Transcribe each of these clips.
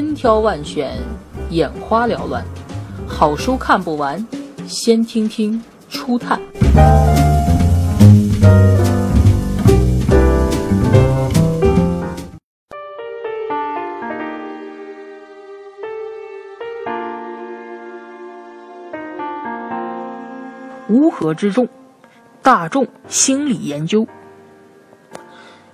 千挑万选，眼花缭乱，好书看不完，先听听初探。乌合之众，大众心理研究。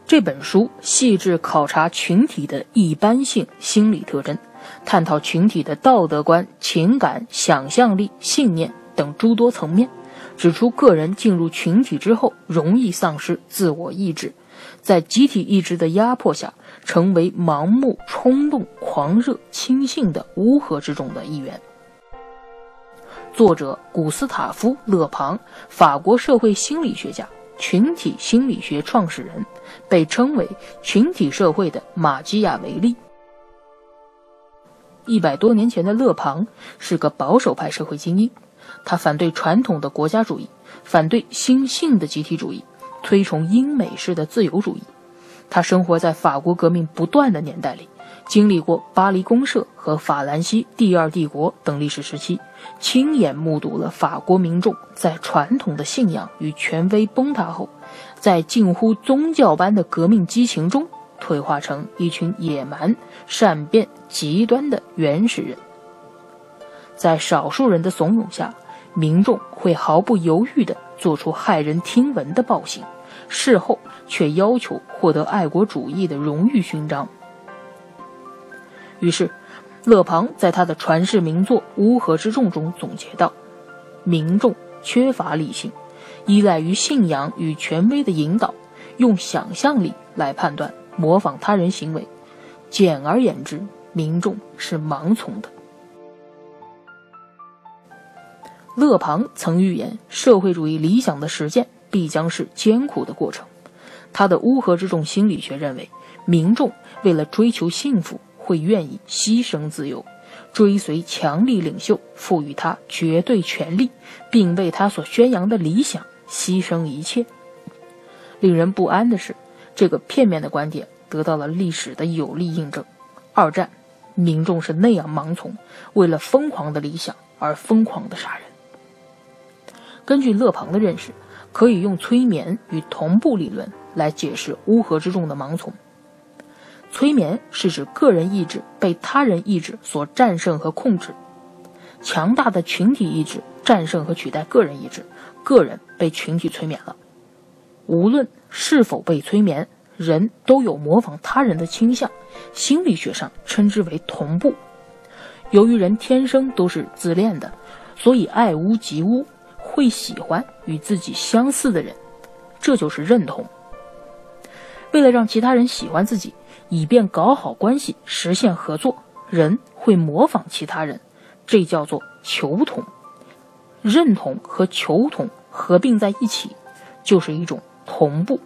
这本书细致考察群体的一般性心理特征，探讨群体的道德观、情感、想象力、信念等诸多层面，指出个人进入群体之后容易丧失自我意志，在集体意志的压迫下，成为盲目、冲动、狂热、轻信的乌合之众的一员。作者古斯塔夫·勒庞，法国社会心理学家、群体心理学创始人，被称为群体社会的马基雅维利。一百多年前的勒庞是个保守派社会精英，他反对传统的国家主义，反对新兴的集体主义，推崇英美式的自由主义。他生活在法国革命不断的年代里。经历过巴黎公社和法兰西第二帝国等历史时期，亲眼目睹了法国民众在传统的信仰与权威崩塌后，在近乎宗教般的革命激情中退化成一群野蛮、善变、极端的原始人。在少数人的怂恿下，民众会毫不犹豫地做出骇人听闻的暴行，事后却要求获得爱国主义的荣誉勋章。于是，勒庞在他的传世名作《乌合之众》中总结道：“民众缺乏理性，依赖于信仰与权威的引导，用想象力来判断、模仿他人行为。简而言之，民众是盲从的。”勒庞曾预言，社会主义理想的实践必将是艰苦的过程。他的乌合之众心理学认为，民众为了追求幸福。会愿意牺牲自由，追随强力领袖，赋予他绝对权力，并为他所宣扬的理想牺牲一切。令人不安的是，这个片面的观点得到了历史的有力印证。二战，民众是那样盲从，为了疯狂的理想而疯狂的杀人。根据勒庞的认识，可以用催眠与同步理论来解释乌合之众的盲从。催眠是指个人意志被他人意志所战胜和控制，强大的群体意志战胜和取代个人意志，个人被群体催眠了。无论是否被催眠，人都有模仿他人的倾向，心理学上称之为同步。由于人天生都是自恋的，所以爱屋及乌，会喜欢与自己相似的人，这就是认同。为了让其他人喜欢自己。以便搞好关系，实现合作，人会模仿其他人，这叫做求同。认同和求同合并在一起，就是一种同步。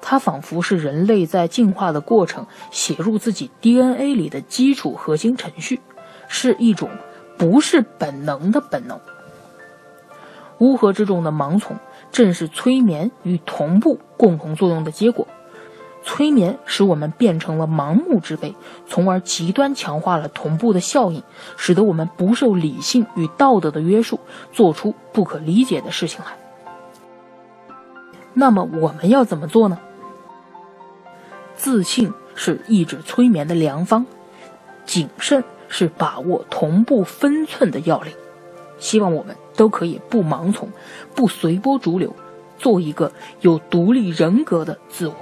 它仿佛是人类在进化的过程写入自己 DNA 里的基础核心程序，是一种不是本能的本能。乌合之众的盲从，正是催眠与同步共同作用的结果。催眠使我们变成了盲目之辈，从而极端强化了同步的效应，使得我们不受理性与道德的约束，做出不可理解的事情来。那么我们要怎么做呢？自信是抑制催眠的良方，谨慎是把握同步分寸的要领。希望我们都可以不盲从，不随波逐流，做一个有独立人格的自我。